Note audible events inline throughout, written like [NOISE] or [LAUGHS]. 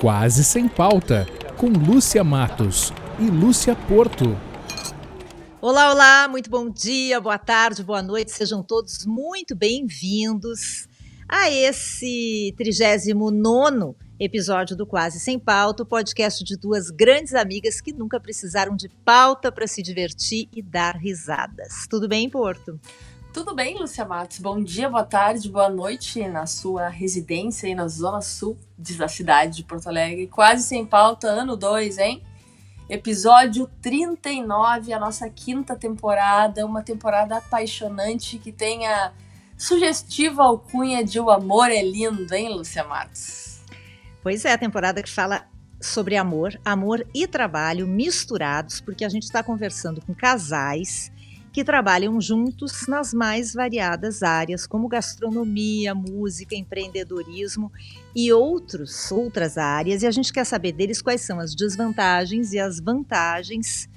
Quase Sem Pauta, com Lúcia Matos e Lúcia Porto. Olá, olá, muito bom dia, boa tarde, boa noite, sejam todos muito bem-vindos a esse 39 episódio do Quase Sem Pauta, o podcast de duas grandes amigas que nunca precisaram de pauta para se divertir e dar risadas. Tudo bem, Porto? Tudo bem, Lúcia Matos? Bom dia, boa tarde, boa noite na sua residência aí na Zona Sul da cidade de Porto Alegre. Quase sem pauta, ano 2, hein? Episódio 39, a nossa quinta temporada, uma temporada apaixonante que tem a sugestiva alcunha de O Amor é Lindo, hein, Lúcia Matos? Pois é, a temporada que fala sobre amor, amor e trabalho misturados, porque a gente está conversando com casais que trabalham juntos nas mais variadas áreas, como gastronomia, música, empreendedorismo e outros, outras áreas. E a gente quer saber deles quais são as desvantagens e as vantagens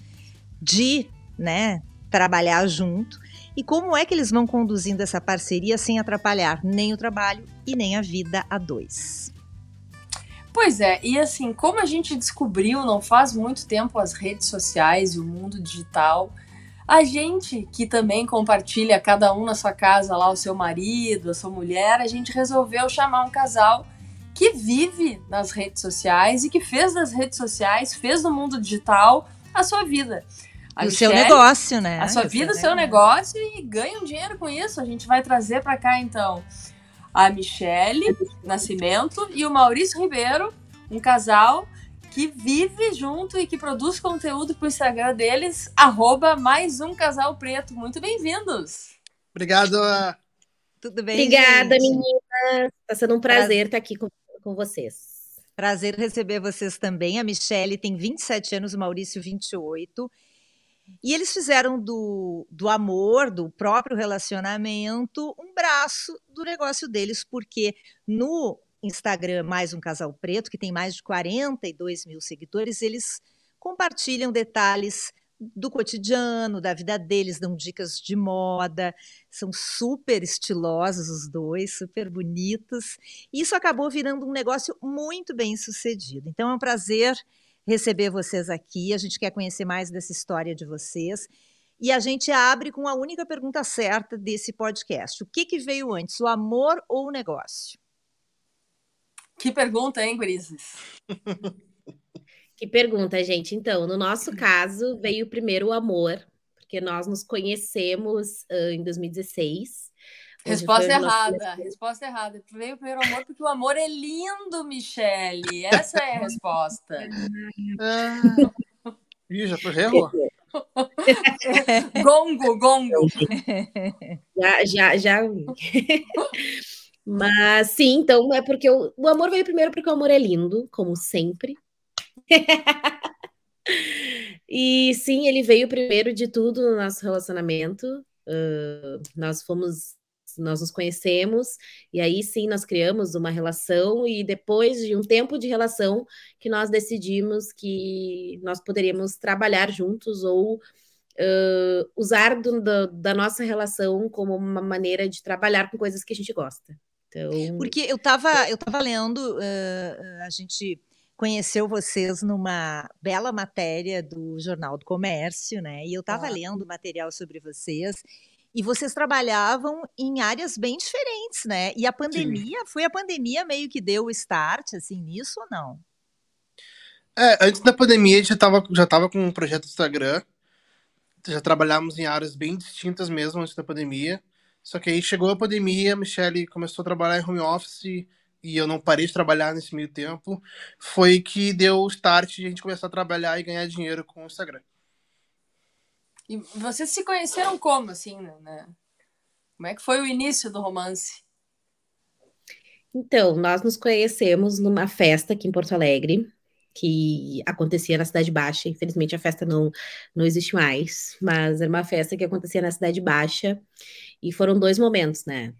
de né, trabalhar junto e como é que eles vão conduzindo essa parceria sem atrapalhar nem o trabalho e nem a vida a dois. Pois é, e assim, como a gente descobriu não faz muito tempo as redes sociais e o mundo digital, a gente que também compartilha cada um na sua casa lá o seu marido, a sua mulher, a gente resolveu chamar um casal que vive nas redes sociais e que fez das redes sociais, fez do mundo digital a sua vida. A o seu negócio, né? A sua vida, o seu negócio e ganha um dinheiro com isso. A gente vai trazer para cá então a Michele Nascimento e o Maurício Ribeiro, um casal que vive junto e que produz conteúdo para o Instagram deles, arroba mais um casal preto. Muito bem-vindos! Obrigado! Tudo bem, Obrigada, gente? meninas! Está sendo um prazer estar aqui com, com vocês. Prazer receber vocês também. A Michelle tem 27 anos, o Maurício 28. E eles fizeram do, do amor, do próprio relacionamento, um braço do negócio deles, porque no Instagram Mais um Casal Preto, que tem mais de 42 mil seguidores, eles compartilham detalhes do cotidiano, da vida deles, dão dicas de moda, são super estilosos os dois, super bonitos. E isso acabou virando um negócio muito bem sucedido. Então é um prazer receber vocês aqui. A gente quer conhecer mais dessa história de vocês. E a gente abre com a única pergunta certa desse podcast: o que, que veio antes, o amor ou o negócio? Que pergunta, hein, Grises? [LAUGHS] que pergunta, gente. Então, no nosso caso, veio primeiro o amor, porque nós nos conhecemos uh, em 2016. Resposta errada, nosso... resposta errada. Veio o primeiro amor porque o amor é lindo, Michele. Essa é a resposta. Ah. Ih, já foi erro? [LAUGHS] gongo, gongo. [LAUGHS] Já, já, já. Mas sim, então é porque o, o amor veio primeiro porque o amor é lindo, como sempre. [LAUGHS] e sim, ele veio primeiro de tudo no nosso relacionamento. Uh, nós fomos, nós nos conhecemos, e aí sim nós criamos uma relação, e depois de um tempo de relação que nós decidimos que nós poderíamos trabalhar juntos ou uh, usar do, do, da nossa relação como uma maneira de trabalhar com coisas que a gente gosta. Então... Porque eu estava eu tava lendo, uh, a gente conheceu vocês numa bela matéria do Jornal do Comércio, né? E eu estava ah. lendo material sobre vocês. E vocês trabalhavam em áreas bem diferentes, né? E a pandemia, Sim. foi a pandemia meio que deu o start, assim, nisso ou não? É, antes da pandemia a gente já estava já tava com um projeto do Instagram. Já trabalhávamos em áreas bem distintas mesmo antes da pandemia. Só que aí chegou a pandemia, a Michelle começou a trabalhar em home office e eu não parei de trabalhar nesse meio tempo. Foi que deu o start de a gente começar a trabalhar e ganhar dinheiro com o Instagram. E vocês se conheceram como, assim, né? Como é que foi o início do romance? Então, nós nos conhecemos numa festa aqui em Porto Alegre, que acontecia na Cidade Baixa. Infelizmente, a festa não, não existe mais, mas era uma festa que acontecia na Cidade Baixa. E foram dois momentos, né?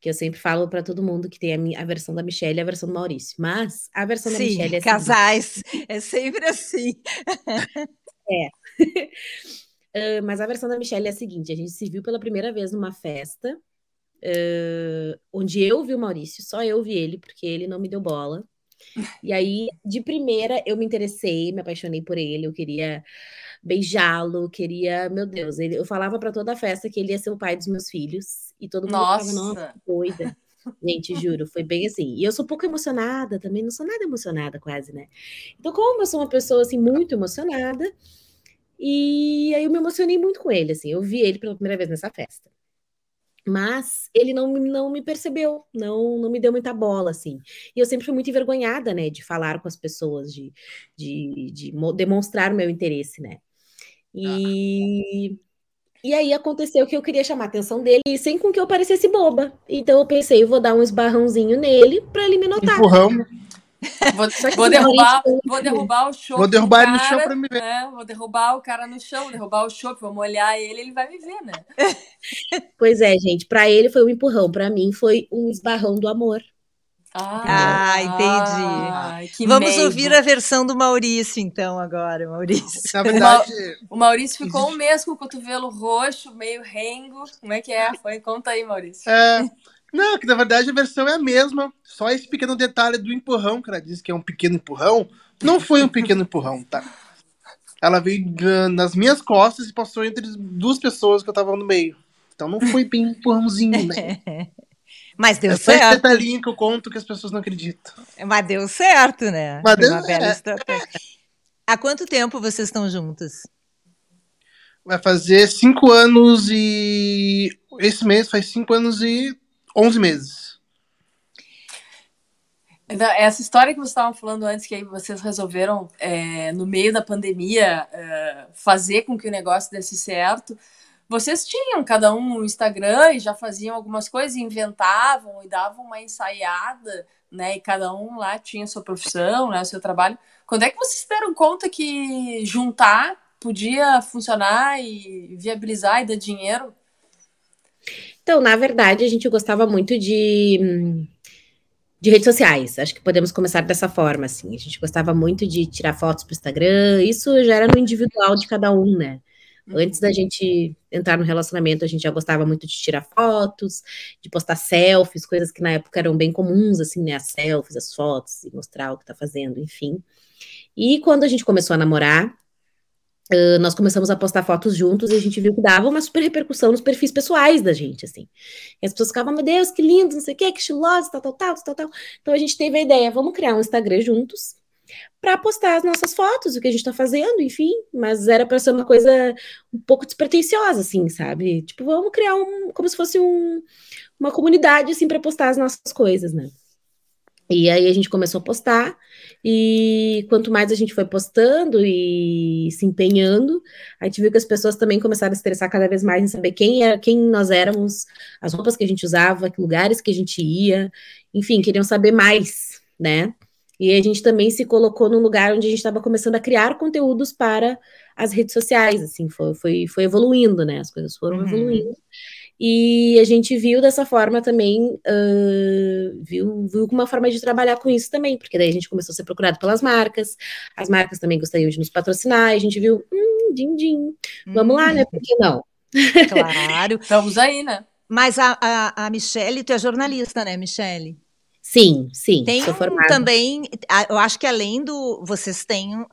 Que eu sempre falo para todo mundo que tem a, minha, a versão da Michelle e a versão do Maurício. Mas a versão Sim, da Michelle é casais, [LAUGHS] é sempre assim. [LAUGHS] é. [LAUGHS] uh, mas a versão da Michelle é a seguinte: a gente se viu pela primeira vez numa festa, uh, onde eu vi o Maurício, só eu vi ele, porque ele não me deu bola. E aí, de primeira, eu me interessei, me apaixonei por ele, eu queria beijá-lo, queria, meu Deus, ele, eu falava para toda a festa que ele ia ser o pai dos meus filhos e todo mundo Nossa. falava, nossa, doida. Gente, juro, foi bem assim. E eu sou pouco emocionada também, não sou nada emocionada quase, né? Então, como eu sou uma pessoa assim muito emocionada, e aí eu me emocionei muito com ele, assim. Eu vi ele pela primeira vez nessa festa. Mas ele não, não me percebeu, não, não me deu muita bola, assim. E eu sempre fui muito envergonhada, né, de falar com as pessoas, de, de, de demonstrar o meu interesse, né. E, e aí aconteceu que eu queria chamar a atenção dele sem com que eu parecesse boba. Então eu pensei, eu vou dar um esbarrãozinho nele para ele me notar. Empurrão. Vou, vou derrubar, vou derrubar o show. Vou derrubar ele no chão pra me ver. É, vou derrubar o cara no chão, derrubar o show, vou molhar ele, ele vai me ver, né? [LAUGHS] Pois é, gente. Para ele foi um empurrão, para mim foi um esbarrão do amor. Ah, entendi. Vamos meigo. ouvir a versão do Maurício, então, agora, Maurício. Na [LAUGHS] verdade, O Maurício ficou um mês com o cotovelo roxo, meio rengo. Como é que é? Foi? Conta aí, Maurício. é, não, que na verdade a versão é a mesma. Só esse pequeno detalhe do empurrão, que ela disse que é um pequeno empurrão. Não foi um pequeno empurrão, tá? Ela veio ah, nas minhas costas e passou entre duas pessoas que eu tava no meio. Então não foi bem um empurrãozinho, né? [LAUGHS] Mas deu É só esse certo. detalhinho que eu conto que as pessoas não acreditam. Mas deu certo, né? Mas deu- uma bela é. estratégia. Há quanto tempo vocês estão juntos? Vai fazer cinco anos e. Esse mês faz cinco anos e onze meses. Então, Essa história que vocês estavam falando antes, que aí vocês resolveram, é, no meio da pandemia, é, fazer com que o negócio desse certo. Vocês tinham cada um um Instagram e já faziam algumas coisas, inventavam e davam uma ensaiada, né? E cada um lá tinha sua profissão, né? O seu trabalho. Quando é que vocês deram conta que juntar podia funcionar e viabilizar e dar dinheiro? Então, na verdade, a gente gostava muito de, hum, de redes sociais. Acho que podemos começar dessa forma, assim. A gente gostava muito de tirar fotos para o Instagram. Isso já era no individual de cada um, né? Antes da gente entrar no relacionamento, a gente já gostava muito de tirar fotos, de postar selfies, coisas que na época eram bem comuns, assim, né? As selfies, as fotos, e mostrar o que tá fazendo, enfim. E quando a gente começou a namorar, Uh, nós começamos a postar fotos juntos e a gente viu que dava uma super repercussão nos perfis pessoais da gente, assim. E as pessoas ficavam, meu Deus, que lindo, não sei o quê, que estiloso, tal, tal, tal, tal, tal. Então a gente teve a ideia, vamos criar um Instagram juntos para postar as nossas fotos, o que a gente tá fazendo, enfim. Mas era para ser uma coisa um pouco despretensiosa, assim, sabe? Tipo, vamos criar um, como se fosse um, uma comunidade, assim, para postar as nossas coisas, né? E aí a gente começou a postar, e quanto mais a gente foi postando e se empenhando, a gente viu que as pessoas também começaram a se interessar cada vez mais em saber quem era, quem nós éramos, as roupas que a gente usava, que lugares que a gente ia, enfim, queriam saber mais, né? E a gente também se colocou num lugar onde a gente estava começando a criar conteúdos para as redes sociais, assim, foi, foi, foi evoluindo, né? As coisas foram Uhum. evoluindo. E a gente viu dessa forma também, uh, viu, viu uma forma de trabalhar com isso também, porque daí a gente começou a ser procurado pelas marcas, as marcas também gostariam de nos patrocinar, e a gente viu, hum, din, din, vamos lá, né? Por que não? Claro. [LAUGHS] Estamos aí, né? Mas a, a, a Michelle, tu é jornalista, né, Michelle? Sim, sim, Tem também, eu acho que além do. Vocês têm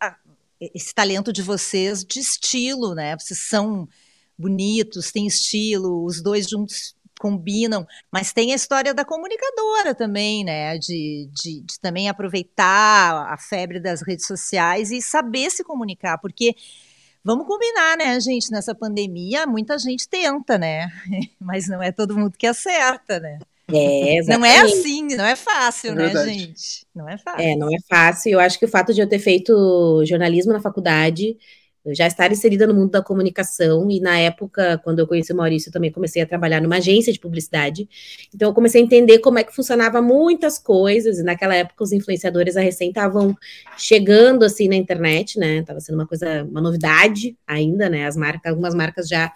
esse talento de vocês de estilo, né? Vocês são bonitos, têm estilo, os dois juntos combinam, mas tem a história da comunicadora também, né? De, de, de também aproveitar a febre das redes sociais e saber se comunicar, porque. Vamos combinar, né, gente? Nessa pandemia, muita gente tenta, né? [LAUGHS] Mas não é todo mundo que acerta, né? É, Não é assim, não é fácil, É né, gente? Não é fácil. É, não é fácil. Eu acho que o fato de eu ter feito jornalismo na faculdade, eu já estar inserida no mundo da comunicação, e na época, quando eu conheci o Maurício, eu também comecei a trabalhar numa agência de publicidade. Então, eu comecei a entender como é que funcionava muitas coisas, e naquela época os influenciadores a recém estavam chegando assim na internet, né? Tava sendo uma coisa, uma novidade ainda, né? As marcas, algumas marcas já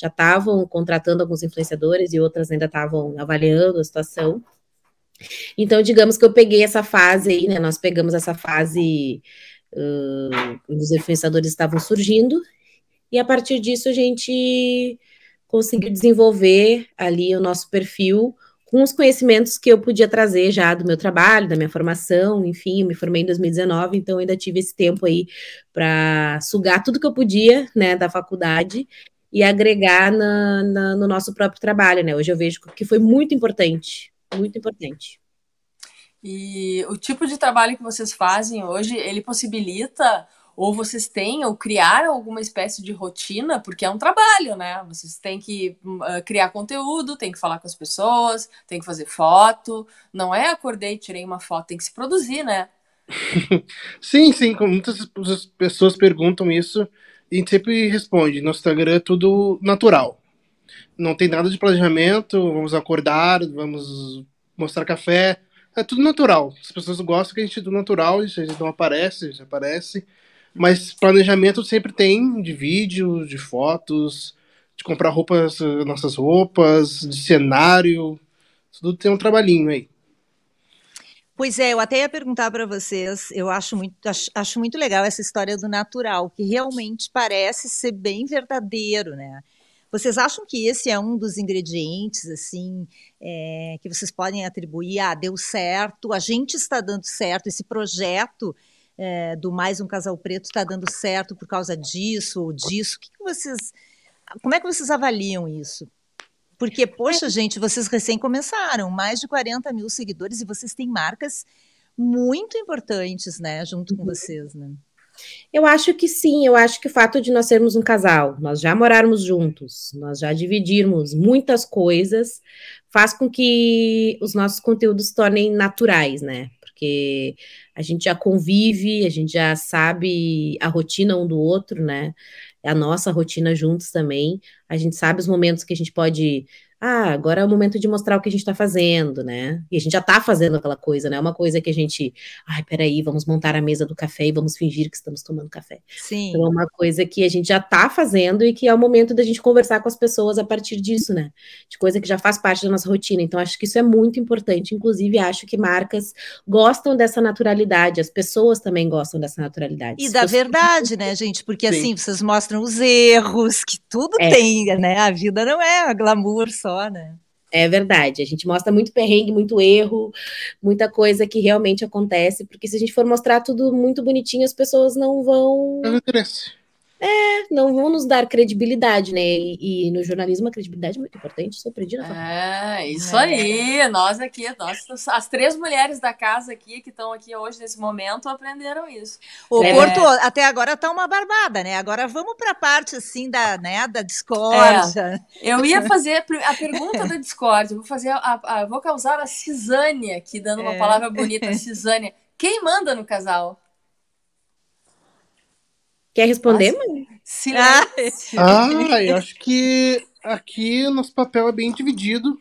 já estavam contratando alguns influenciadores e outras ainda estavam avaliando a situação. Então, digamos que eu peguei essa fase aí, né? Nós pegamos essa fase uh, os influenciadores estavam surgindo, e a partir disso a gente conseguiu desenvolver ali o nosso perfil com os conhecimentos que eu podia trazer já do meu trabalho, da minha formação, enfim, eu me formei em 2019, então ainda tive esse tempo aí para sugar tudo que eu podia, né, da faculdade e agregar na, na, no nosso próprio trabalho, né? Hoje eu vejo que foi muito importante, muito importante. E o tipo de trabalho que vocês fazem hoje, ele possibilita ou vocês têm ou criaram alguma espécie de rotina, porque é um trabalho, né? Vocês têm que uh, criar conteúdo, tem que falar com as pessoas, tem que fazer foto. Não é acordei, tirei uma foto, tem que se produzir, né? [LAUGHS] sim, sim, muitas pessoas perguntam isso e a gente sempre responde. No Instagram é tudo natural. Não tem nada de planejamento, vamos acordar, vamos mostrar café. É tudo natural. As pessoas gostam que a gente é tudo natural, a gente não aparece, a gente aparece. Mas planejamento sempre tem de vídeo, de fotos, de comprar roupas, nossas roupas, de cenário. Tudo tem um trabalhinho aí. Pois é, eu até ia perguntar para vocês, eu acho muito, acho, acho, muito legal essa história do natural, que realmente parece ser bem verdadeiro, né? Vocês acham que esse é um dos ingredientes, assim, é, que vocês podem atribuir, ah, deu certo, a gente está dando certo, esse projeto é, do Mais um Casal Preto está dando certo por causa disso ou disso? O que, que vocês. Como é que vocês avaliam isso? Porque, poxa, é. gente, vocês recém começaram, mais de 40 mil seguidores e vocês têm marcas muito importantes, né, junto com uhum. vocês, né? Eu acho que sim, eu acho que o fato de nós sermos um casal, nós já morarmos juntos, nós já dividirmos muitas coisas, faz com que os nossos conteúdos tornem naturais, né? Porque a gente já convive, a gente já sabe a rotina um do outro, né? A nossa rotina juntos também. A gente sabe os momentos que a gente pode ah, agora é o momento de mostrar o que a gente está fazendo, né? E a gente já está fazendo aquela coisa, né? É uma coisa que a gente, ai, peraí, vamos montar a mesa do café e vamos fingir que estamos tomando café. Sim. Então é uma coisa que a gente já está fazendo e que é o momento da gente conversar com as pessoas a partir disso, né? De coisa que já faz parte da nossa rotina. Então acho que isso é muito importante. Inclusive, acho que marcas gostam dessa naturalidade, as pessoas também gostam dessa naturalidade. E da verdade, né, gente? Porque Sim. assim, vocês mostram os erros, que tudo é. tem, né? A vida não é glamour só só, né? É verdade, a gente mostra muito perrengue, muito erro, muita coisa que realmente acontece, porque se a gente for mostrar tudo muito bonitinho, as pessoas não vão. Não interessa. É, não vão nos dar credibilidade, né? E, e, no jornalismo a credibilidade é muito importante, sou aprendi na É, isso é. aí. Nós aqui, nós, as três mulheres da casa aqui, que estão aqui hoje nesse momento, aprenderam isso. O é. Porto até agora tá uma barbada, né? Agora vamos para a parte, assim, da, né, da discórdia. É. Eu ia fazer a pergunta da discórdia, vou fazer a, a, vou causar a cisânia aqui, dando uma é. palavra bonita, cisânia. Quem manda no casal? Quer responder, mãe? Silêncio. Ah, eu acho que aqui o nosso papel é bem dividido.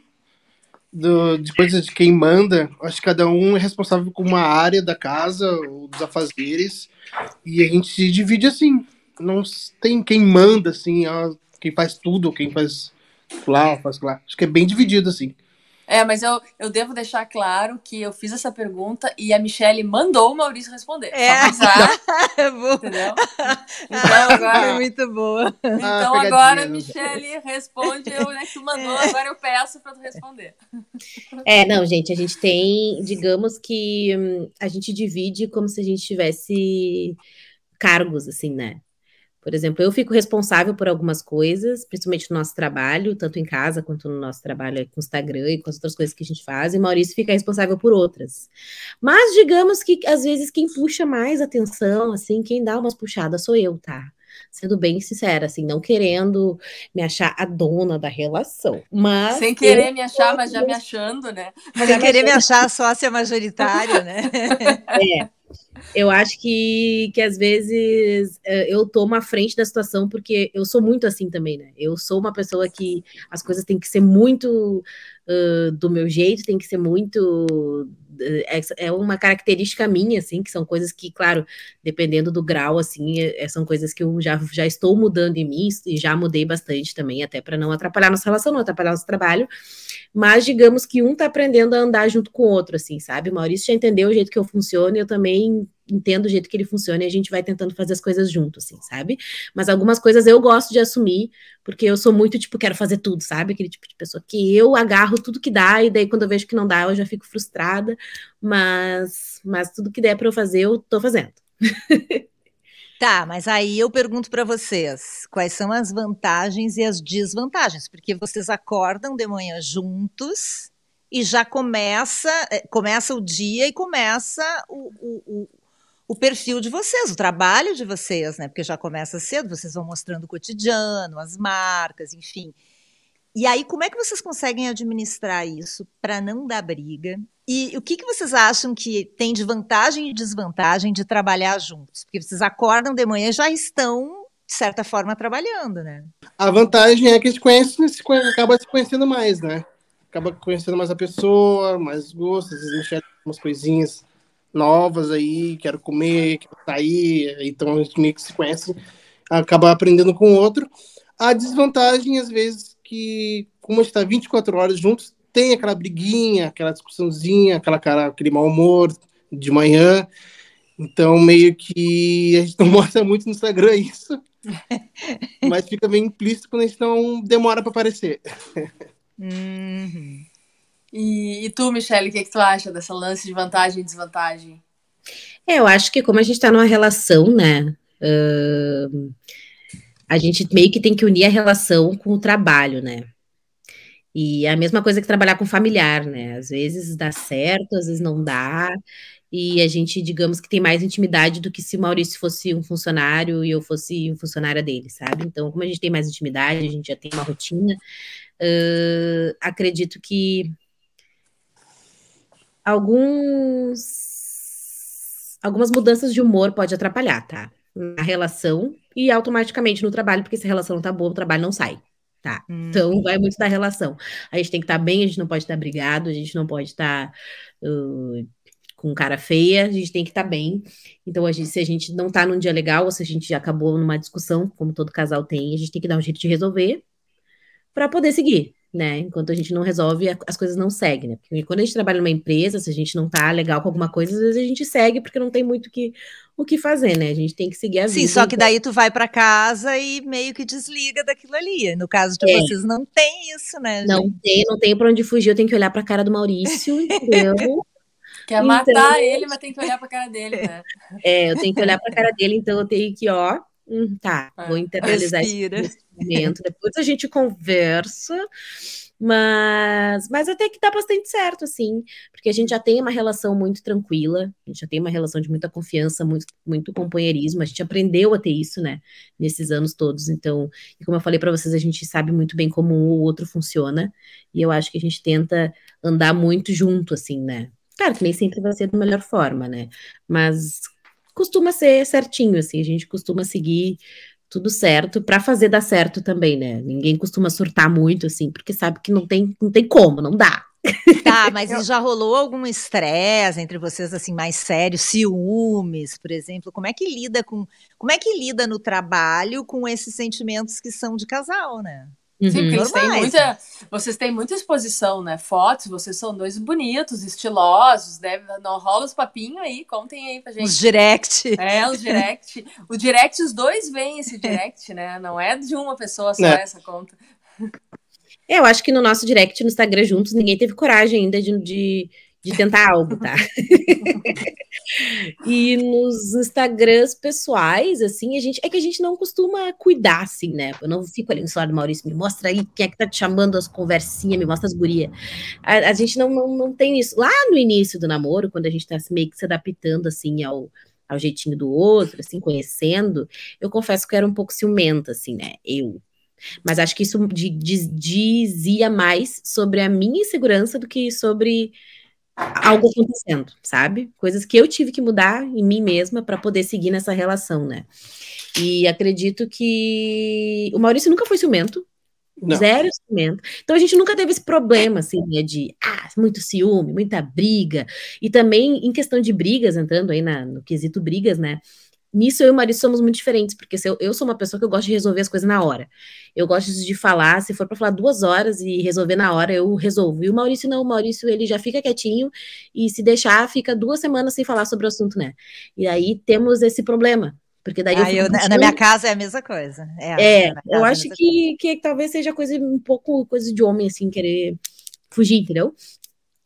Do, de coisas de quem manda. Acho que cada um é responsável por uma área da casa ou dos afazeres. E a gente se divide assim. Não tem quem manda, assim, ó, quem faz tudo, quem faz lá, faz lá. Acho que é bem dividido, assim. É, mas eu, eu devo deixar claro que eu fiz essa pergunta e a Michelle mandou o Maurício responder. É. Avisar, [LAUGHS] entendeu? [LAUGHS] Então agora. é muito boa. Então ah, agora, Michelle, responde eu, né? Que tu mandou, é. agora eu peço para tu responder. É, não, gente, a gente tem, digamos que hum, a gente divide como se a gente tivesse cargos, assim, né? Por exemplo, eu fico responsável por algumas coisas, principalmente no nosso trabalho, tanto em casa quanto no nosso trabalho com o Instagram e com as outras coisas que a gente faz, e Maurício fica responsável por outras. Mas digamos que às vezes quem puxa mais atenção, assim, quem dá umas puxadas sou eu, tá? Sendo bem sincera, assim, não querendo me achar a dona da relação. Mas. Sem querer me achar, mas já me achando, né? Sem querer me achar sócia majoritária, né? [LAUGHS] É. Eu acho que, que às vezes eh, eu tomo a frente da situação porque eu sou muito assim também, né? Eu sou uma pessoa que as coisas têm que ser muito do meu jeito, tem que ser muito. É, é, uma característica minha, assim, que são coisas que, claro, dependendo do grau, assim, é, são coisas que eu já, já estou mudando em mim e já mudei bastante também, até para não atrapalhar nossa relação, não atrapalhar nosso trabalho mas digamos que um tá aprendendo a andar junto com o outro, assim, sabe? O Maurício já entendeu o jeito que eu funciono eu também entendo o jeito que ele funciona e a gente vai tentando fazer as coisas juntos, assim, sabe? Mas algumas coisas eu gosto de assumir, porque eu sou muito, tipo, quero fazer tudo, sabe? Aquele tipo de pessoa que eu agarro tudo que dá, e daí quando eu vejo que não dá, eu já fico frustrada, mas, mas tudo que der para eu fazer, eu tô fazendo. [LAUGHS] Tá, mas aí eu pergunto para vocês, quais são as vantagens e as desvantagens? Porque vocês acordam de manhã juntos e já começa, eh, começa o dia e começa o, o, o perfil de vocês, o trabalho de vocês, né? Porque já começa cedo, vocês vão mostrando o cotidiano, as marcas, enfim. E aí, como é que vocês conseguem administrar isso para não dar briga? E o que, que vocês acham que tem de vantagem e desvantagem de trabalhar juntos? Porque vocês acordam de manhã e já estão, de certa forma, trabalhando, né? A vantagem é que a gente conhece, se conhece, acaba se conhecendo mais, né? Acaba conhecendo mais a pessoa, mais gostos, às vezes enxerga umas coisinhas novas aí, quero comer, quero sair, então a gente meio que se conhece, acaba aprendendo com o outro. A desvantagem, às vezes, que como a gente está 24 horas juntos, tem aquela briguinha, aquela discussãozinha, aquela cara, aquele mau humor de manhã. Então, meio que a gente não [LAUGHS] mostra muito no Instagram isso. [LAUGHS] mas fica bem implícito quando a gente não demora para aparecer. Uhum. E, e, tu, Michelle, o que, é que tu acha dessa lance de vantagem e desvantagem? É, eu acho que como a gente está numa relação, né? Uh, a gente meio que tem que unir a relação com o trabalho, né? E é a mesma coisa que trabalhar com familiar, né? Às vezes dá certo, às vezes não dá. E a gente, digamos que tem mais intimidade do que se o Maurício fosse um funcionário e eu fosse um funcionária dele, sabe? Então, como a gente tem mais intimidade, a gente já tem uma rotina, uh, acredito que alguns algumas mudanças de humor pode atrapalhar, tá? Na relação e automaticamente no trabalho, porque se a relação não tá boa, o trabalho não sai. Tá. Hum. Então vai muito da relação. A gente tem que estar tá bem, a gente não pode estar tá brigado, a gente não pode estar tá, uh, com cara feia, a gente tem que estar tá bem. Então, a gente, se a gente não tá num dia legal, ou se a gente já acabou numa discussão, como todo casal tem, a gente tem que dar um jeito de resolver para poder seguir né? Enquanto a gente não resolve, as coisas não seguem, né? Porque quando a gente trabalha numa empresa, se a gente não tá legal com alguma coisa, às vezes a gente segue porque não tem muito que, o que fazer, né? A gente tem que seguir a vida. Sim, só que daí tu vai para casa e meio que desliga daquilo ali. No caso de é. vocês, não tem isso, né? Não gente? tem, não tem para onde fugir, eu tenho que olhar para a cara do Maurício, [LAUGHS] entendeu? Quer matar então... ele, mas tem que olhar para a cara dele, né? É, eu tenho que olhar para a cara dele, então eu tenho que, ó, hum, tá, é. vou internalizar Respira. esse momento. Depois a gente conversa mas, mas até que dá bastante certo, assim, porque a gente já tem uma relação muito tranquila, a gente já tem uma relação de muita confiança, muito, muito companheirismo, a gente aprendeu a ter isso, né, nesses anos todos. Então, e como eu falei para vocês, a gente sabe muito bem como o outro funciona, e eu acho que a gente tenta andar muito junto, assim, né. Claro que nem sempre vai ser da melhor forma, né, mas costuma ser certinho, assim, a gente costuma seguir tudo certo para fazer dar certo também, né? Ninguém costuma surtar muito assim, porque sabe que não tem, não tem como, não dá. Tá, mas já rolou algum estresse entre vocês assim mais sério, ciúmes, por exemplo? Como é que lida com, como é que lida no trabalho com esses sentimentos que são de casal, né? Sim, porque têm muita, vocês têm muita exposição, né? Fotos, vocês são dois bonitos, estilosos, né? Não rola os papinhos aí, contem aí pra gente. Os direct. É, os direct. o direct, os dois veem esse direct, né? Não é de uma pessoa só é. essa conta. Eu acho que no nosso direct no Instagram juntos, ninguém teve coragem ainda de, de de tentar algo, tá? [LAUGHS] e nos Instagrams pessoais, assim, a gente é que a gente não costuma cuidar, assim, né? Eu não fico ali no celular do Maurício, me mostra aí quem é que tá te chamando as conversinhas, me mostra as gurias. A, a, gente não, não, não tem isso. Lá no início do namoro, quando a gente tá meio que se adaptando, assim, ao, ao jeitinho do outro, assim, conhecendo, eu confesso que eu era um pouco ciumenta, assim, né? Eu. Mas acho que isso dizia mais sobre a minha insegurança do que sobre algo acontecendo, sabe? Coisas que eu tive que mudar em mim mesma para poder seguir nessa relação, né? E acredito que o Maurício nunca foi ciumento. Não. Zero ciumento. Então a gente nunca teve esse problema, assim, né, de ah, muito ciúme, muita briga. E também, em questão de brigas, entrando aí na, no quesito brigas, né? Nisso eu e o Maurício somos muito diferentes, porque eu, eu, sou uma pessoa que eu gosto de resolver as coisas na hora. Eu gosto de falar, se for para falar duas horas e resolver na hora, eu resolvo. E o Maurício não, o Maurício ele já fica quietinho e se deixar, fica duas semanas sem falar sobre o assunto, né? E aí temos esse problema. Porque daí ah, eu, eu na minha casa é a mesma coisa. É, é eu é acho que, que talvez seja coisa um pouco coisa de homem, assim, querer fugir, entendeu?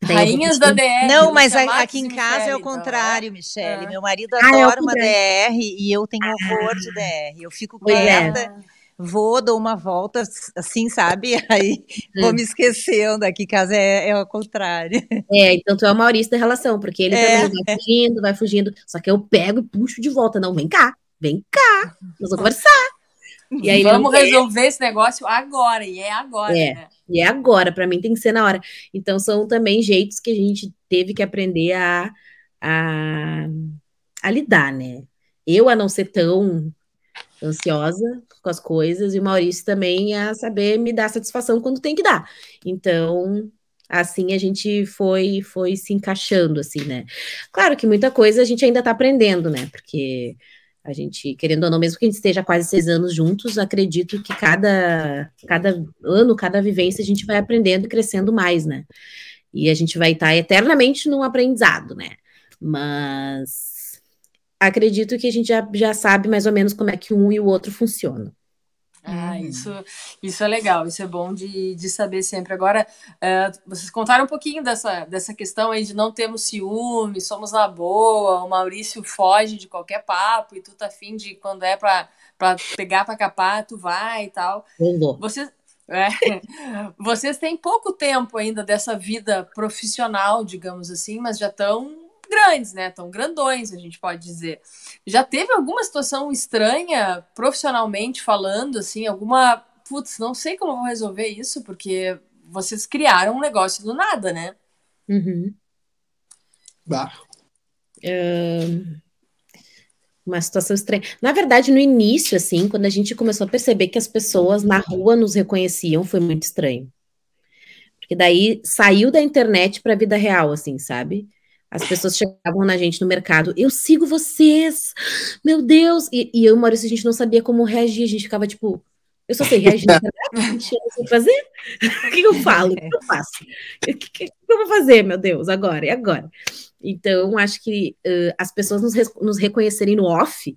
Rainhas da DR. Não, mas aqui em casa é o contrário, Michele. É. Meu marido adora ah, é uma DR e eu tenho horror de DR. Eu fico quieta. É. Vou, dou uma volta, assim, sabe? [LAUGHS] Aí hum. vou me esquecendo. Aqui em casa é, é o contrário. É, então tu é o Maurício da relação, porque ele é. também vai fugindo, vai fugindo. Só que eu pego e puxo de volta. Não, vem cá, vem cá, nós vamos conversar. E aí Vamos resolver esse negócio agora, e é agora, é, né? E é agora, para mim tem que ser na hora. Então são também jeitos que a gente teve que aprender a, a, a lidar, né? Eu a não ser tão ansiosa com as coisas, e o Maurício também a saber me dar satisfação quando tem que dar. Então, assim a gente foi foi se encaixando assim, né? Claro que muita coisa a gente ainda está aprendendo, né? Porque a gente, querendo ou não, mesmo que a gente esteja quase seis anos juntos, acredito que cada, cada ano, cada vivência, a gente vai aprendendo e crescendo mais, né? E a gente vai estar eternamente num aprendizado, né? Mas acredito que a gente já, já sabe mais ou menos como é que um e o outro funcionam. Ah, uhum. isso, isso é legal, isso é bom de, de saber sempre. Agora, uh, vocês contaram um pouquinho dessa, dessa questão aí de não termos ciúme, somos na boa, o Maurício foge de qualquer papo e tu tá afim de quando é para pegar para capar, tu vai e tal. Vocês, é, [LAUGHS] vocês têm pouco tempo ainda dessa vida profissional, digamos assim, mas já estão grandes, né? Tão grandões, a gente pode dizer. Já teve alguma situação estranha, profissionalmente falando, assim, alguma. Putz, não sei como eu vou resolver isso, porque vocês criaram um negócio do nada, né? Uhum. Bah. uma situação estranha. Na verdade, no início, assim, quando a gente começou a perceber que as pessoas na rua nos reconheciam, foi muito estranho. Porque daí saiu da internet para a vida real, assim, sabe? As pessoas chegavam na gente no mercado, eu sigo vocês, meu Deus! E, e eu e o Maurício, a gente não sabia como reagir, a gente ficava tipo, eu só sei reagir na internet, não sei fazer. [LAUGHS] o que eu falo? O que eu faço? O que, que, eu vou fazer, meu Deus, agora? E agora? Então, acho que uh, as pessoas nos, nos reconhecerem no off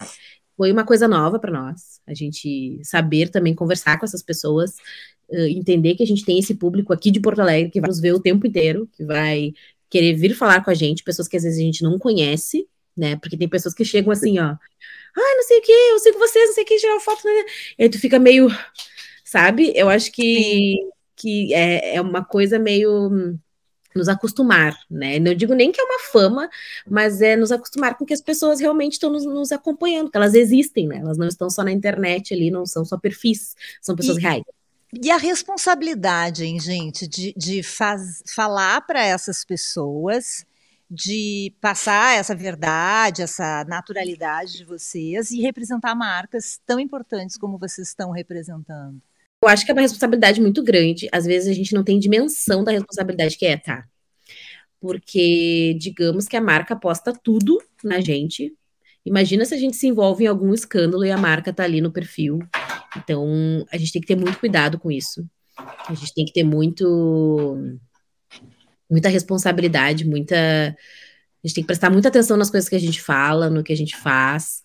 foi uma coisa nova para nós. A gente saber também conversar com essas pessoas, uh, entender que a gente tem esse público aqui de Porto Alegre que vai nos ver o tempo inteiro, que vai querer vir falar com a gente, pessoas que às vezes a gente não conhece, né? Porque tem pessoas que chegam assim, ó, ah, não sei o que, eu sigo vocês, não sei o que, tirar foto, né? E aí tu fica meio, sabe? Eu acho que, que é, é uma coisa meio nos acostumar, né? Não digo nem que é uma fama, mas é nos acostumar com que as pessoas realmente estão nos, nos acompanhando, que elas existem, né? Elas não estão só na internet ali, não são só perfis, são pessoas e, reais. E a responsabilidade, hein, gente, de, de faz, falar para essas pessoas, de passar essa verdade, essa naturalidade de vocês e representar marcas tão importantes como vocês estão representando. Eu acho que é uma responsabilidade muito grande. Às vezes a gente não tem dimensão da responsabilidade que é, tá? Porque, digamos que a marca aposta tudo na gente, Imagina se a gente se envolve em algum escândalo e a marca tá ali no perfil. Então, a gente tem que ter muito cuidado com isso. A gente tem que ter muito muita responsabilidade, muita a gente tem que prestar muita atenção nas coisas que a gente fala, no que a gente faz,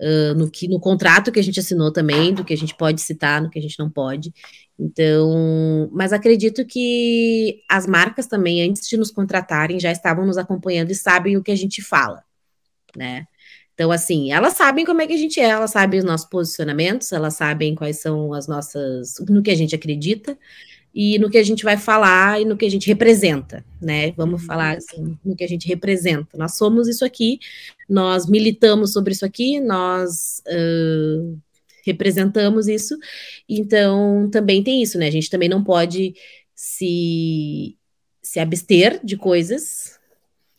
uh, no que no contrato que a gente assinou também, do que a gente pode citar, no que a gente não pode. Então, mas acredito que as marcas também, antes de nos contratarem, já estavam nos acompanhando e sabem o que a gente fala, né? Então, assim, elas sabem como é que a gente é, elas sabem os nossos posicionamentos, elas sabem quais são as nossas. no que a gente acredita e no que a gente vai falar e no que a gente representa, né? Vamos falar uhum. assim, no que a gente representa. Nós somos isso aqui, nós militamos sobre isso aqui, nós uh, representamos isso, então também tem isso, né? A gente também não pode se, se abster de coisas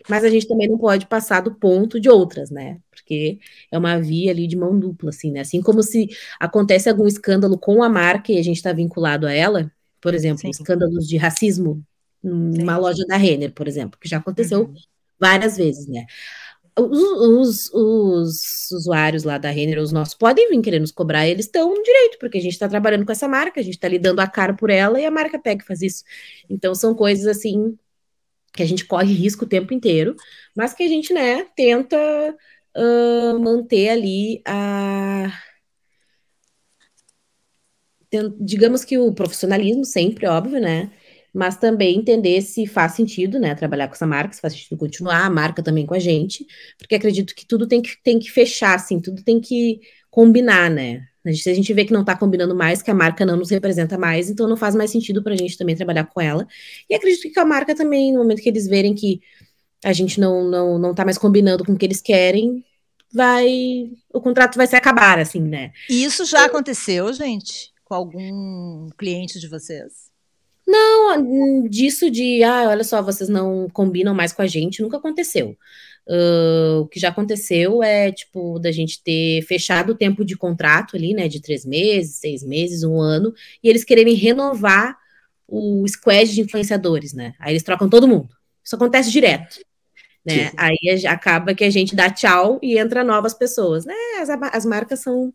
mas a gente também não pode passar do ponto de outras, né? Porque é uma via ali de mão dupla, assim, né? Assim como se acontece algum escândalo com a marca e a gente está vinculado a ela, por exemplo, Sim. escândalos de racismo numa Sim. loja da Renner, por exemplo, que já aconteceu uhum. várias vezes, né? os, os, os, usuários lá da Renner, os nossos, podem vir querer nos cobrar, eles estão direito, porque a gente está trabalhando com essa marca, a gente está lidando a cara por ela e a marca pega e faz isso. Então são coisas assim que a gente corre risco o tempo inteiro, mas que a gente, né, tenta uh, manter ali a. Digamos que o profissionalismo sempre, óbvio, né? mas também entender se faz sentido, né, trabalhar com essa marca, se faz sentido continuar a marca também com a gente, porque acredito que tudo tem que, tem que fechar, assim, tudo tem que combinar, né? Se a gente vê que não está combinando mais, que a marca não nos representa mais, então não faz mais sentido para a gente também trabalhar com ela. E acredito que a marca também, no momento que eles verem que a gente não não não está mais combinando com o que eles querem, vai o contrato vai se acabar, assim, né? E isso já aconteceu, gente, com algum cliente de vocês? Não, disso de, ah, olha só, vocês não combinam mais com a gente, nunca aconteceu. Uh, o que já aconteceu é, tipo, da gente ter fechado o tempo de contrato ali, né, de três meses, seis meses, um ano, e eles quererem renovar o squad de influenciadores, né? Aí eles trocam todo mundo. Isso acontece direto. Né? Aí acaba que a gente dá tchau e entra novas pessoas, né? As, as marcas são.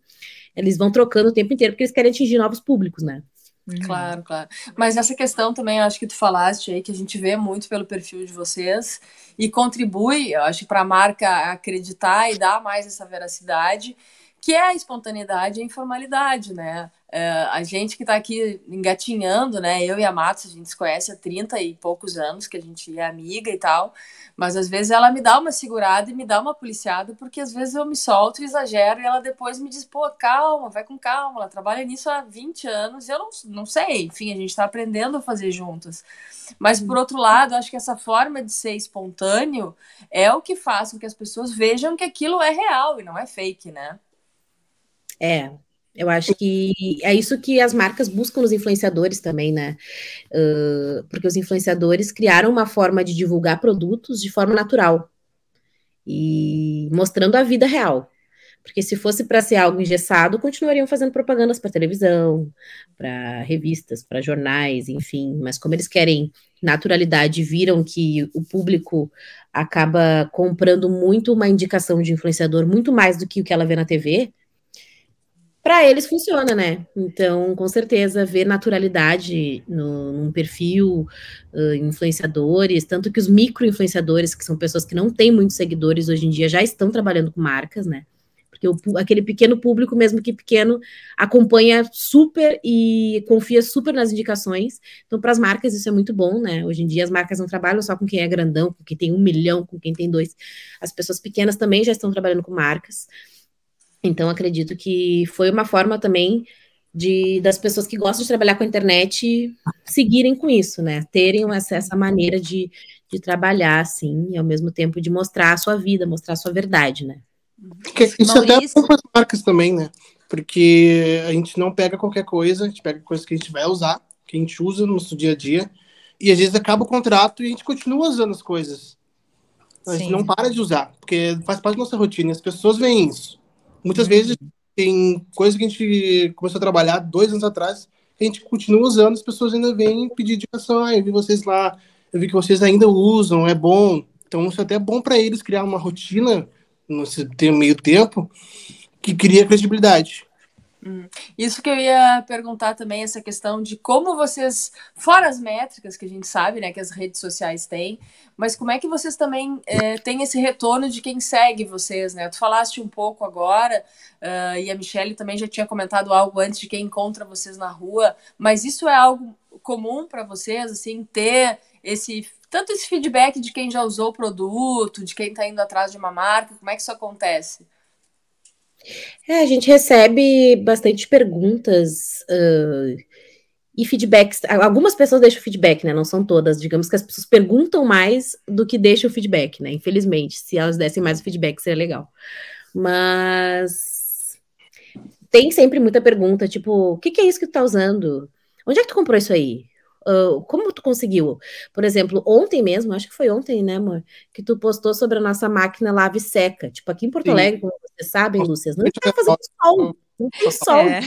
Eles vão trocando o tempo inteiro porque eles querem atingir novos públicos, né? Uhum. Claro, claro. Mas essa questão também, acho que tu falaste aí, que a gente vê muito pelo perfil de vocês e contribui, eu acho, para a marca acreditar e dar mais essa veracidade, que é a espontaneidade e a informalidade, né? É, a gente que está aqui engatinhando, né? Eu e a Matos, a gente se conhece há 30 e poucos anos, que a gente é amiga e tal. Mas às vezes ela me dá uma segurada e me dá uma policiada, porque às vezes eu me solto e exagero e ela depois me diz, pô, calma, vai com calma, ela trabalha nisso há 20 anos e eu não, não sei, enfim, a gente está aprendendo a fazer juntas. Mas por outro lado, acho que essa forma de ser espontâneo é o que faz com que as pessoas vejam que aquilo é real e não é fake, né? É, eu acho que é isso que as marcas buscam nos influenciadores também, né? Uh, porque os influenciadores criaram uma forma de divulgar produtos de forma natural e mostrando a vida real. Porque se fosse para ser algo engessado, continuariam fazendo propagandas para televisão, para revistas, para jornais, enfim. Mas como eles querem naturalidade, viram que o público acaba comprando muito uma indicação de influenciador, muito mais do que o que ela vê na TV para eles funciona, né? Então, com certeza, ver naturalidade no, num perfil, uh, influenciadores, tanto que os micro-influenciadores, que são pessoas que não têm muitos seguidores hoje em dia, já estão trabalhando com marcas, né? Porque o, aquele pequeno público, mesmo que pequeno, acompanha super e confia super nas indicações. Então, para as marcas, isso é muito bom, né? Hoje em dia, as marcas não trabalham só com quem é grandão, com quem tem um milhão, com quem tem dois. As pessoas pequenas também já estão trabalhando com marcas. Então, acredito que foi uma forma também de das pessoas que gostam de trabalhar com a internet seguirem com isso, né? Terem essa, essa maneira de, de trabalhar, assim, e ao mesmo tempo de mostrar a sua vida, mostrar a sua verdade, né? Isso Maurício... até é com as marcas também, né? Porque a gente não pega qualquer coisa, a gente pega coisa que a gente vai usar, que a gente usa no nosso dia a dia, e às vezes acaba o contrato e a gente continua usando as coisas. A gente Sim. não para de usar, porque faz parte da nossa rotina, e as pessoas veem isso. Muitas vezes tem coisa que a gente começou a trabalhar dois anos atrás, que a gente continua usando, as pessoas ainda vêm pedir indicação, ah, eu vi vocês lá, eu vi que vocês ainda usam, é bom. Então isso é até bom para eles criar uma rotina, nesse meio tempo, que cria credibilidade. Hum. Isso que eu ia perguntar também, essa questão de como vocês, fora as métricas que a gente sabe, né, que as redes sociais têm, mas como é que vocês também é, têm esse retorno de quem segue vocês, né? Tu falaste um pouco agora, uh, e a Michelle também já tinha comentado algo antes de quem encontra vocês na rua, mas isso é algo comum para vocês, assim, ter esse tanto esse feedback de quem já usou o produto, de quem está indo atrás de uma marca, como é que isso acontece? É, a gente recebe bastante perguntas uh, e feedbacks. Algumas pessoas deixam feedback, né? Não são todas. Digamos que as pessoas perguntam mais do que deixam feedback, né? Infelizmente, se elas dessem mais feedback, seria legal. Mas tem sempre muita pergunta, tipo, o que, que é isso que tu tá usando? Onde é que tu comprou isso aí? Uh, como tu conseguiu? Por exemplo, ontem mesmo, acho que foi ontem, né, amor? Que tu postou sobre a nossa máquina lave seca. Tipo, aqui em Porto Sim. Alegre, vocês sabem, Lúcia, não está fazendo sol. Não tem sol. É.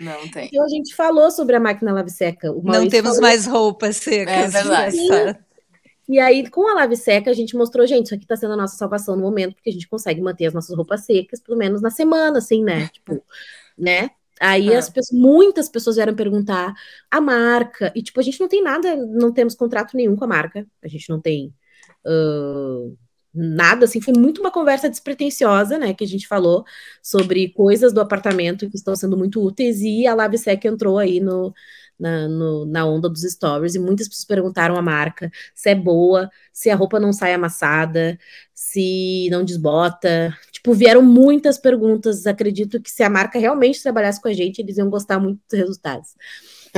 Não tem. Então a gente falou sobre a máquina lave seca. não temos falou... mais roupas secas. É verdade. E aí, com a lave seca, a gente mostrou, gente, isso aqui tá sendo a nossa salvação no momento, porque a gente consegue manter as nossas roupas secas, pelo menos na semana, assim, né? [LAUGHS] Tipo, né? Aí é. as pessoas, muitas pessoas vieram perguntar a marca, e tipo, a gente não tem nada, não temos contrato nenhum com a marca, a gente não tem uh, nada, assim, foi muito uma conversa despretensiosa, né, que a gente falou sobre coisas do apartamento que estão sendo muito úteis, e a LabSec entrou aí no, na, no, na onda dos stories, e muitas pessoas perguntaram a marca se é boa, se a roupa não sai amassada, se não desbota. Tipo, vieram muitas perguntas. Acredito que se a marca realmente trabalhasse com a gente, eles iam gostar muito dos resultados.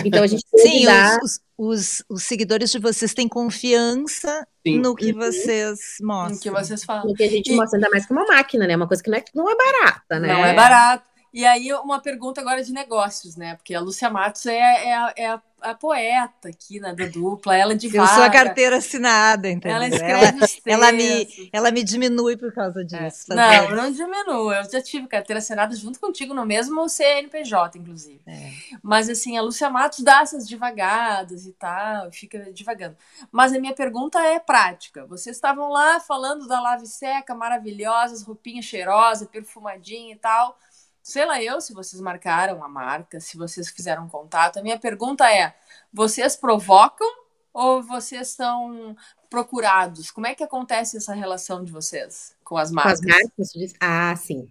Então a gente Sim, dar... os, os, os, seguidores de vocês têm confiança Sim. no que uhum. vocês mostram. No que vocês falam. No que a gente e... mostra, ainda mais que uma máquina, né? Uma coisa que não é, não é barata, né? Não é barato. E aí, uma pergunta agora de negócios, né? Porque a Lúcia Matos é, é, é a, a, poeta aqui, né, da dupla. Ela de Eu sou a carteira assinada, entendeu? Ela escreve ela, ela, me, ela me diminui por causa é. disso. É. Não, não diminui. Eu já tive carteira assinada junto contigo no mesmo CNPJ, inclusive. É. Mas, assim, a Lúcia Matos dá essas devagadas e tal, fica devagando. Mas a minha pergunta é prática. Vocês estavam lá falando da lave seca, maravilhosas, roupinha cheirosa, perfumadinha e tal sei lá eu se vocês marcaram a marca, se vocês fizeram contato. A minha pergunta é: vocês provocam ou vocês são procurados? Como é que acontece essa relação de vocês com as marcas? Com as marcas? Ah, sim.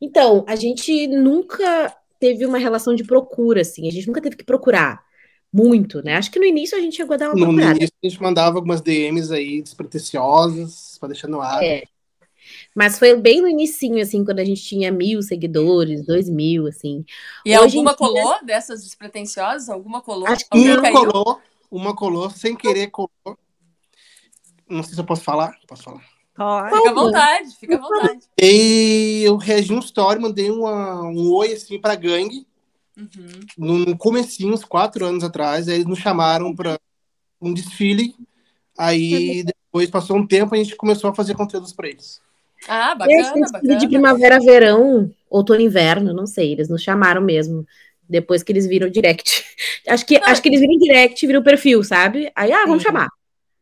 Então, a gente nunca teve uma relação de procura, assim. A gente nunca teve que procurar muito, né? Acho que no início a gente chegou a dar uma no procurada. No início a gente mandava algumas DMs aí despretensiosas para deixar no ar. É. Mas foi bem no inicinho, assim, quando a gente tinha mil seguidores, dois mil, assim. E Hoje alguma colou dessas despretensiosas? Alguma colou? Acho que uma colou, uma colou, sem querer colou. Não sei se eu posso falar. Posso falar. Fica à vontade, fica à vontade. E eu reagi um story, mandei uma, um oi, assim, pra gangue. Uhum. No comecinho, uns quatro anos atrás, aí eles nos chamaram para um desfile. Aí, depois, passou um tempo, a gente começou a fazer conteúdos para eles. Ah, bacana, bacana. De primavera, verão, outono, inverno, não sei, eles nos chamaram mesmo. Depois que eles viram o direct. [LAUGHS] Acho que, acho que eles viram direct, viram o perfil, sabe? Aí, ah, vamos Sim. chamar.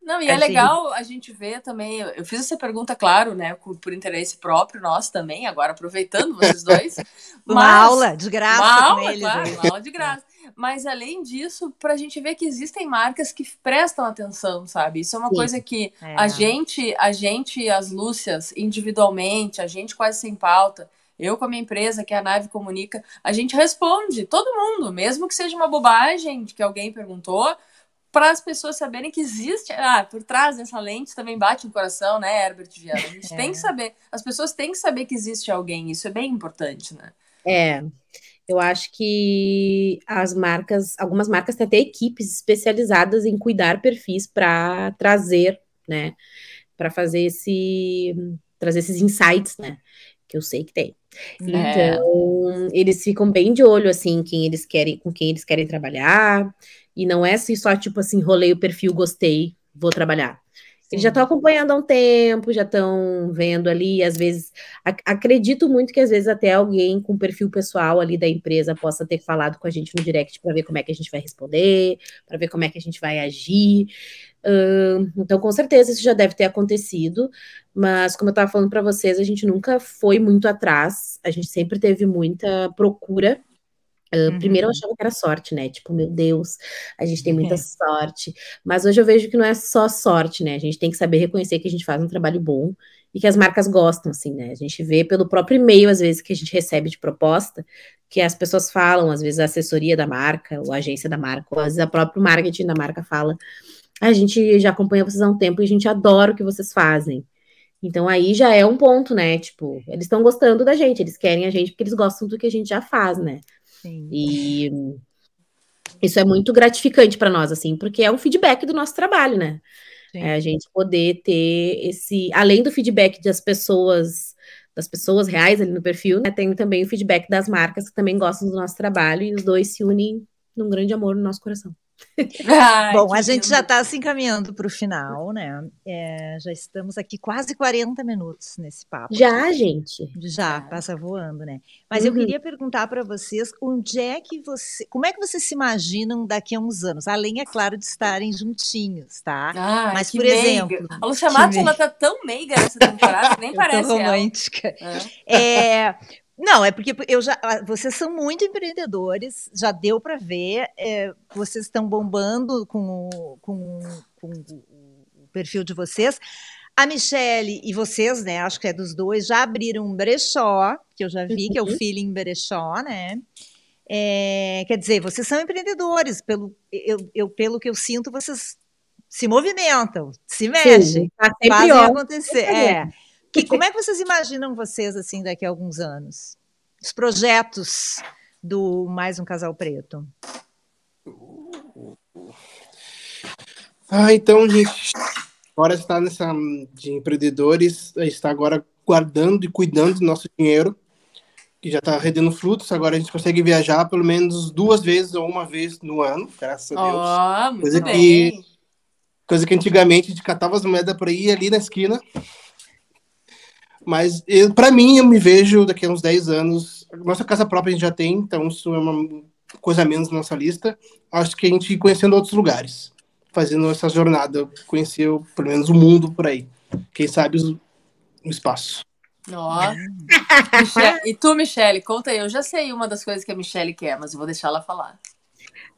Não, e é, é legal a gente ver também. Eu fiz essa pergunta, claro, né, por, por interesse próprio nosso também, agora aproveitando vocês dois. [LAUGHS] uma mas, aula de graça. Uma aula, eles, claro, uma aula de graça. Mas além disso, para a gente ver que existem marcas que prestam atenção, sabe? Isso é uma Sim. coisa que é. a gente, a gente, as Lúcias, individualmente, a gente quase sem pauta, eu com a minha empresa, que é a Nave Comunica, a gente responde, todo mundo, mesmo que seja uma bobagem que alguém perguntou, para as pessoas saberem que existe. Ah, por trás dessa lente também bate o coração, né, Herbert Viana? A gente é. [LAUGHS] tem que saber. As pessoas têm que saber que existe alguém. Isso é bem importante, né? É. Eu acho que as marcas, algumas marcas têm até equipes especializadas em cuidar perfis para trazer, né? Para fazer esse. trazer esses insights, né? Que eu sei que tem. É. Então, eles ficam bem de olho, assim, quem eles querem, com quem eles querem trabalhar. E não é assim, só tipo assim, rolei o perfil, gostei, vou trabalhar. Eles já estão acompanhando há um tempo, já estão vendo ali, às vezes, ac acredito muito que às vezes até alguém com perfil pessoal ali da empresa possa ter falado com a gente no direct para ver como é que a gente vai responder, para ver como é que a gente vai agir. Uh, então, com certeza, isso já deve ter acontecido, mas como eu estava falando para vocês, a gente nunca foi muito atrás, a gente sempre teve muita procura Uh, uhum. Primeiro eu uhum. achava que era sorte, né? Tipo, meu Deus, a gente tem muita é. sorte. Mas hoje eu vejo que não é só sorte, né? A gente tem que saber reconhecer que a gente faz um trabalho bom e que as marcas gostam, assim, né? A gente vê pelo próprio e-mail, às vezes, que a gente recebe de proposta, que as pessoas falam, às vezes a assessoria da marca, ou a agência da marca, ou às vezes a própria marketing da marca fala. A gente já acompanha vocês há um tempo e a gente adora o que vocês fazem. Então aí já é um ponto, né? Tipo, eles estão gostando da gente, eles querem a gente porque eles gostam do que a gente já faz, né? Sim. E isso é muito gratificante para nós, assim, porque é um feedback do nosso trabalho, né? É a gente poder ter esse, além do feedback das pessoas, das pessoas reais ali no perfil, né, tem também o feedback das marcas que também gostam do nosso trabalho e os dois se unem num grande amor no nosso coração. Ai, Bom, a gente já está se encaminhando para o final, né? É, já estamos aqui quase 40 minutos nesse papo. Já, gente? Já, passa voando, né? Mas uhum. eu queria perguntar para vocês onde é que você. Como é que vocês se imaginam daqui a uns anos? Além, é claro, de estarem juntinhos, tá? Ai, Mas, por meiga. exemplo. A Lucia Matos, ela tá tão meiga nessa temporada que nem [LAUGHS] parece. Romântica. É. não, é porque eu já, ah, vocês são muito empreendedores, já deu para ver, é, vocês estão bombando com, com, com o perfil de vocês. A Michelle e vocês, né? Acho que é dos dois, já abriram um brechó, que eu já vi, que é o uhum. Feeling Brechó, né? É, quer dizer, vocês são empreendedores, pelo, eu, eu, pelo que eu sinto, vocês se movimentam, se mexem, Sim, tá fazem acontecer. É. Que, como é que vocês imaginam vocês assim daqui a alguns anos? Os projetos do Mais um Casal Preto. Ah, então, gente, agora está nessa de empreendedores, está agora guardando e cuidando do nosso dinheiro, que já está rendendo frutos. Agora a gente consegue viajar pelo menos duas vezes ou uma vez no ano, graças a Deus. Oh, coisa bem. que coisa que antigamente a gente catava as moedas por aí ali na esquina mas para mim, eu me vejo daqui a uns 10 anos. Nossa casa própria a gente já tem, então isso é uma coisa a menos na nossa lista. Acho que a gente conhecendo outros lugares, fazendo essa jornada, conhecer pelo menos o mundo por aí. Quem sabe o, espaço. Ó. [LAUGHS] e tu, Michele, conta aí. Eu já sei uma das coisas que a Michele quer, mas eu vou deixar ela falar.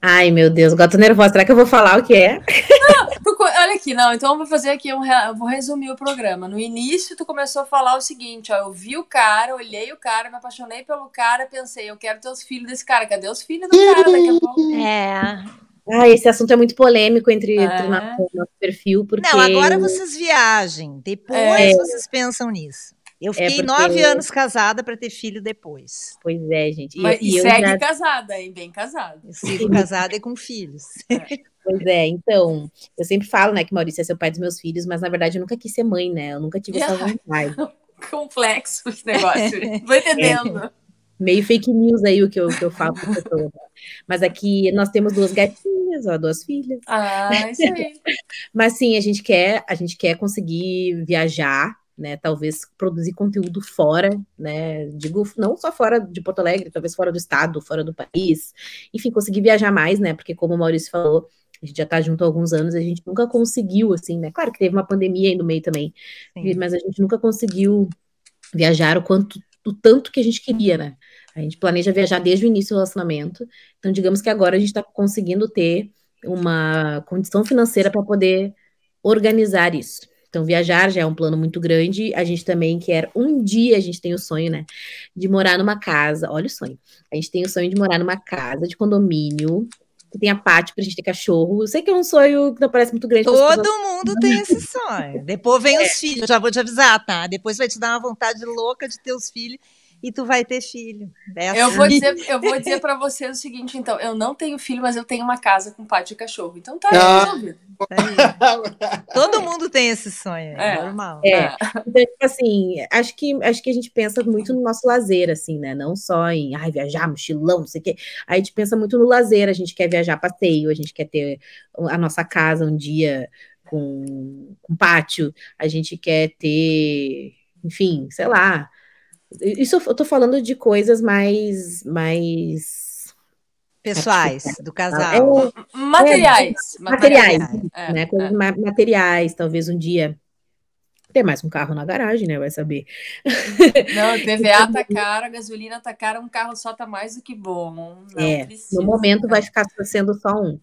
Ai, meu Deus, agora tô nervosa. Será que eu vou falar o que é? Não, olha aqui, não. Então eu vou fazer aqui um. Eu vou resumir o programa. No início, tu começou a falar o seguinte: ó, eu vi o cara, olhei o cara, me apaixonei pelo cara, pensei, eu quero ter os filhos desse cara. Cadê os filhos do cara daqui a pouco? [LAUGHS] É. Ah, esse assunto é muito polêmico entre, é. entre o nosso perfil, porque... Não, agora vocês viajem, depois é. vocês pensam nisso. Eu é fiquei é porque... nove anos casada para ter filho depois. Pois é, gente. E, Mas, e, e segue já... casada, hein? Bem casada. Eu sigo casada e com filhos. É. [LAUGHS] Pois é, então, eu sempre falo, né, que Maurício é seu pai dos meus filhos, mas na verdade eu nunca quis ser mãe, né? Eu nunca tive essa [LAUGHS] vontade. Complexo esse negócio. [LAUGHS] Vou entendendo. É, meio fake news aí o que eu, que eu falo pra pessoa. Mas aqui nós temos duas gatinhas, ó, duas filhas. Ah, isso aí. Mas sim, a gente quer, a gente quer conseguir viajar né? Talvez produzir conteúdo fora, né? Digo, não só fora de Porto Alegre, talvez fora do estado, fora do país. Enfim, conseguir viajar mais, né? Porque como o Maurício falou, a gente já está junto há alguns anos, a gente nunca conseguiu, assim, né? Claro que teve uma pandemia aí no meio também, Sim. mas a gente nunca conseguiu viajar o quanto, o tanto que a gente queria, né? A gente planeja viajar desde o início do relacionamento, então digamos que agora a gente está conseguindo ter uma condição financeira para poder organizar isso. Então, viajar já é um plano muito grande. A gente também quer um dia, a gente tem o sonho, né? De morar numa casa. Olha o sonho. A gente tem o sonho de morar numa casa de condomínio. Que tenha pátio pra gente ter cachorro. Eu sei que é um sonho que não parece muito grande. Todo pessoas... mundo [LAUGHS] tem esse sonho. Depois vem é. os filhos, já vou te avisar, tá? Depois vai te dar uma vontade louca de ter os filhos e tu vai ter filho. É eu vou assim. [LAUGHS] dizer, eu vou dizer para você o seguinte, então, eu não tenho filho, mas eu tenho uma casa com pátio e cachorro. Então tá ah. resolvido. Tá Todo mundo tem esse sonho, é, é normal. É. é. Então, tipo assim, acho que acho que a gente pensa muito no nosso lazer, assim, né? Não só em ai, viajar, mochilão, não sei o quê. A gente pensa muito no lazer, a gente quer viajar passeio, a gente quer ter a nossa casa um dia com, com pátio, a gente quer ter, enfim, sei lá, isso eu tô falando de coisas mais. mais pessoais do casal. É, materiais. É, materiais, é, né? Coisas é. materiais, talvez um dia ter mais um carro na garagem, né? Vai saber. [LAUGHS] Não, PVA tá caro, a gasolina tá cara, um carro só tá mais do que bom. Não é, precisa, no momento vai ficar sendo só um.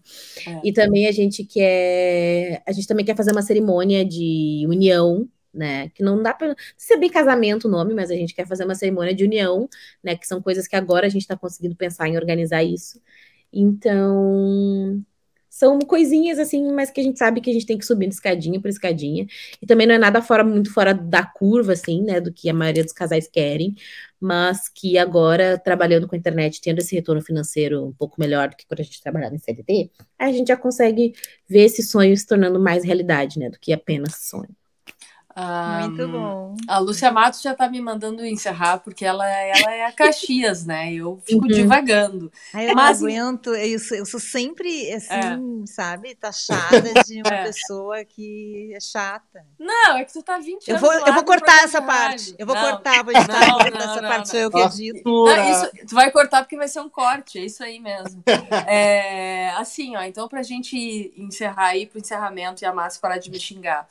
É. E também a gente quer, a gente também quer fazer uma cerimônia de união né? Que não dá para ser bem casamento o nome, mas a gente quer fazer uma cerimônia de união, né? Que são coisas que agora a gente está conseguindo pensar em organizar isso. Então, são coisinhas assim, mas que a gente sabe que a gente tem que subir escadinha por escadinha. E também não é nada fora muito fora da curva, assim, né? Do que a maioria dos casais querem, mas que agora, trabalhando com a internet, tendo esse retorno financeiro um pouco melhor do que quando a gente trabalhava em CLT, a gente já consegue ver esse sonho se tornando mais realidade, né? Do que apenas sonho. Muito bom. A Lúcia Matos já tá me mandando encerrar, porque ela, ela é a Caxias, né? Eu fico Uhum. divagando. Ai, eu Mas- não aguento, eu sou, eu sou sempre, assim, É. sabe, taxada de uma [LAUGHS] É. pessoa que é chata. Não, é que tu tá 20 Eu anos vou, lá eu vou cortar essa parte. Eu vou Não, cortar, vou editar Não, essa não, não, parte, sou eu que edito. Não, isso, tu vai cortar porque vai ser um corte, é isso aí mesmo. [LAUGHS] É, assim, ó, então pra gente encerrar aí pro encerramento e a Márcia parar de me xingar.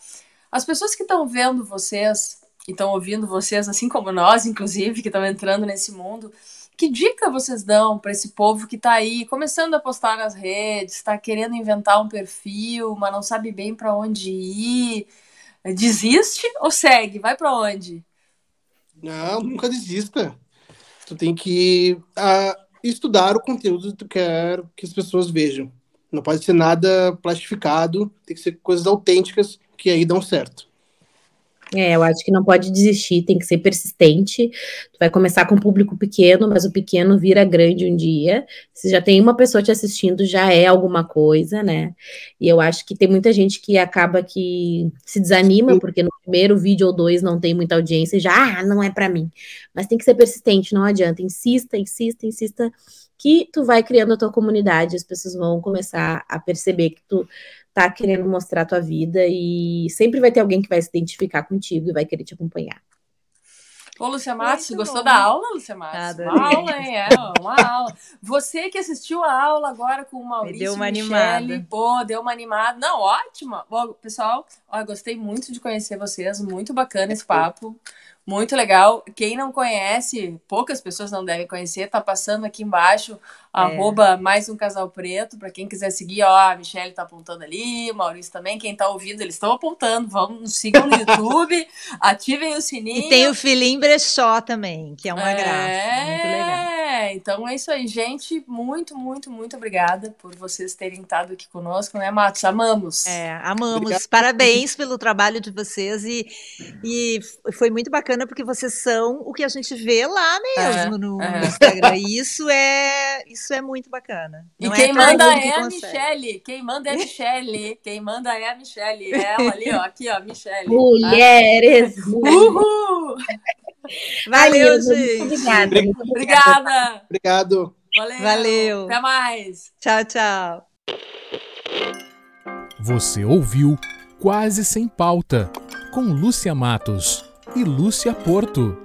As pessoas que estão vendo vocês, que estão ouvindo vocês, assim como nós, inclusive, que estão entrando nesse mundo, que dica vocês dão para esse povo que tá aí, começando a postar nas redes, tá querendo inventar um perfil, mas não sabe bem para onde ir? Desiste ou segue? Vai para onde? Não, nunca desista. Tu tem que ah, estudar o conteúdo que tu quer que as pessoas vejam. Não pode ser nada plastificado, tem que ser coisas autênticas que aí dão certo. É, eu acho que não pode desistir, tem que ser persistente. Tu vai começar com um público pequeno, mas o pequeno vira grande um dia. Se já tem uma pessoa te assistindo, já é alguma coisa, né? E eu acho que tem muita gente que acaba que se desanima, porque no primeiro vídeo ou dois não tem muita audiência e já, ah, não é pra mim. Mas tem que ser persistente, não adianta. Insista, insista, insista, que tu vai criando a tua comunidade, as pessoas vão começar a perceber que tu tá querendo mostrar a tua vida e sempre vai ter alguém que vai se identificar contigo e vai querer te acompanhar. Ô, Lúcia Matos, Muito gostou bom. da aula, Lúcia Matos? Uma aula, hein? É, uma aula. Você que assistiu a aula agora com o Maurício deu uma Michele, animada. pô, deu uma animada. Não, ótima. Bom, pessoal, ó, gostei muito de conhecer vocês, muito bacana esse papo. Muito legal. Quem não conhece, poucas pessoas não devem conhecer, tá passando aqui embaixo, É. mais um casal preto, para quem quiser seguir, ó, a Michelle tá apontando ali, o Maurício também, quem tá ouvindo, eles estão apontando, vamos, sigam no YouTube, [LAUGHS] ativem o sininho. E tem o Filim Brechó também, que é uma graça. Muito legal. É, então é isso aí, gente. Muito, muito, muito obrigada por vocês terem estado aqui conosco, né, Matos? Amamos. É, amamos. Obrigado. Parabéns pelo trabalho de vocês e, e foi muito bacana porque vocês são o que a gente vê lá mesmo no, é. no Instagram. E isso é, isso é muito bacana. E Não quem todo manda mundo que é a. Michelle. Quem manda é a Michelle. Quem manda é a Michelle. Ela ali, ó. Aqui, ó, Michelle. Mulheres! Uhul! [LAUGHS] Valeu, muito gente. Obrigada. Obrigada! Obrigado. Valeu! Valeu. Até mais! Tchau, tchau. Você ouviu Quase Sem Pauta, com Lúcia Matos e Lúcia Porto.